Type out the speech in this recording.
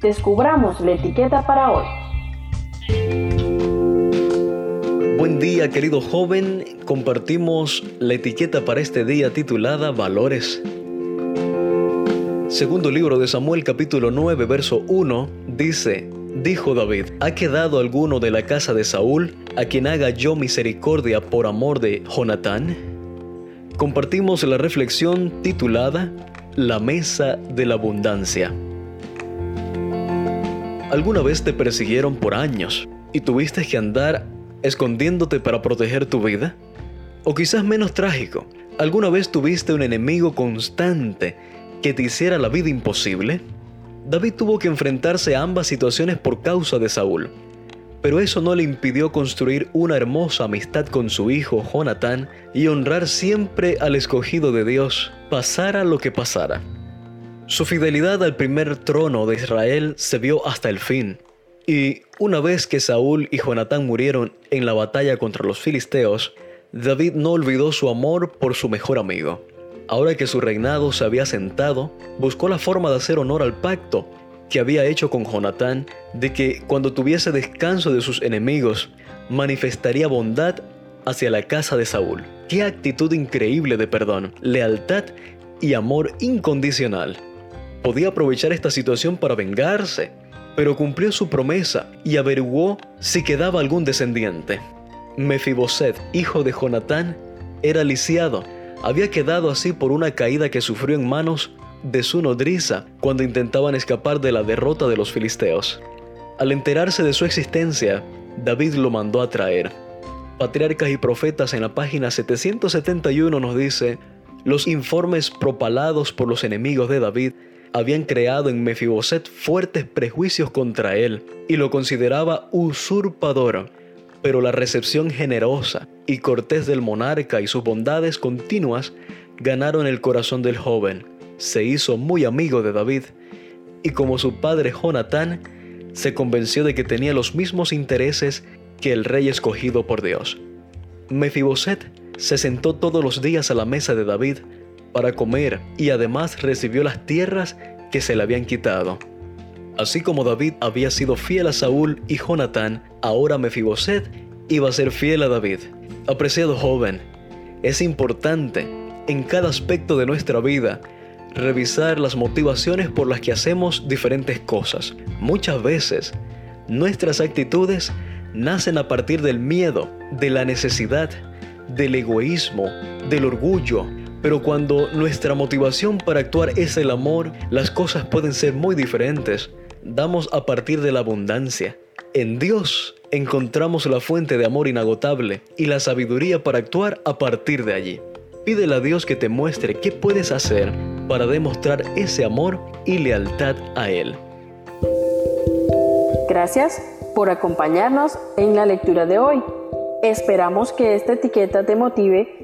descubramos la etiqueta para hoy. Buen día querido joven, compartimos la etiqueta para este día titulada Valores. Segundo libro de Samuel capítulo 9 verso 1 dice, Dijo David, ¿ha quedado alguno de la casa de Saúl a quien haga yo misericordia por amor de Jonatán? Compartimos la reflexión titulada La mesa de la abundancia. ¿Alguna vez te persiguieron por años y tuviste que andar escondiéndote para proteger tu vida? O quizás menos trágico, ¿alguna vez tuviste un enemigo constante que te hiciera la vida imposible? David tuvo que enfrentarse a ambas situaciones por causa de Saúl, pero eso no le impidió construir una hermosa amistad con su hijo Jonatán y honrar siempre al escogido de Dios, pasara lo que pasara. Su fidelidad al primer trono de Israel se vio hasta el fin. Y una vez que Saúl y Jonatán murieron en la batalla contra los filisteos, David no olvidó su amor por su mejor amigo. Ahora que su reinado se había sentado, buscó la forma de hacer honor al pacto que había hecho con Jonatán de que cuando tuviese descanso de sus enemigos, manifestaría bondad hacia la casa de Saúl. Qué actitud increíble de perdón, lealtad y amor incondicional podía aprovechar esta situación para vengarse, pero cumplió su promesa y averiguó si quedaba algún descendiente. Mefiboset, hijo de Jonatán, era lisiado. Había quedado así por una caída que sufrió en manos de su nodriza cuando intentaban escapar de la derrota de los filisteos. Al enterarse de su existencia, David lo mandó a traer. Patriarcas y Profetas en la página 771 nos dice, los informes propalados por los enemigos de David habían creado en Mefiboset fuertes prejuicios contra él y lo consideraba usurpador. Pero la recepción generosa y cortés del monarca y sus bondades continuas ganaron el corazón del joven. Se hizo muy amigo de David y como su padre Jonatán, se convenció de que tenía los mismos intereses que el rey escogido por Dios. Mefiboset se sentó todos los días a la mesa de David para comer y además recibió las tierras que se le habían quitado. Así como David había sido fiel a Saúl y Jonatán, ahora Mefiboset iba a ser fiel a David. Apreciado joven, es importante en cada aspecto de nuestra vida revisar las motivaciones por las que hacemos diferentes cosas. Muchas veces, nuestras actitudes nacen a partir del miedo, de la necesidad, del egoísmo, del orgullo, pero cuando nuestra motivación para actuar es el amor, las cosas pueden ser muy diferentes. Damos a partir de la abundancia. En Dios encontramos la fuente de amor inagotable y la sabiduría para actuar a partir de allí. Pídele a Dios que te muestre qué puedes hacer para demostrar ese amor y lealtad a Él. Gracias por acompañarnos en la lectura de hoy. Esperamos que esta etiqueta te motive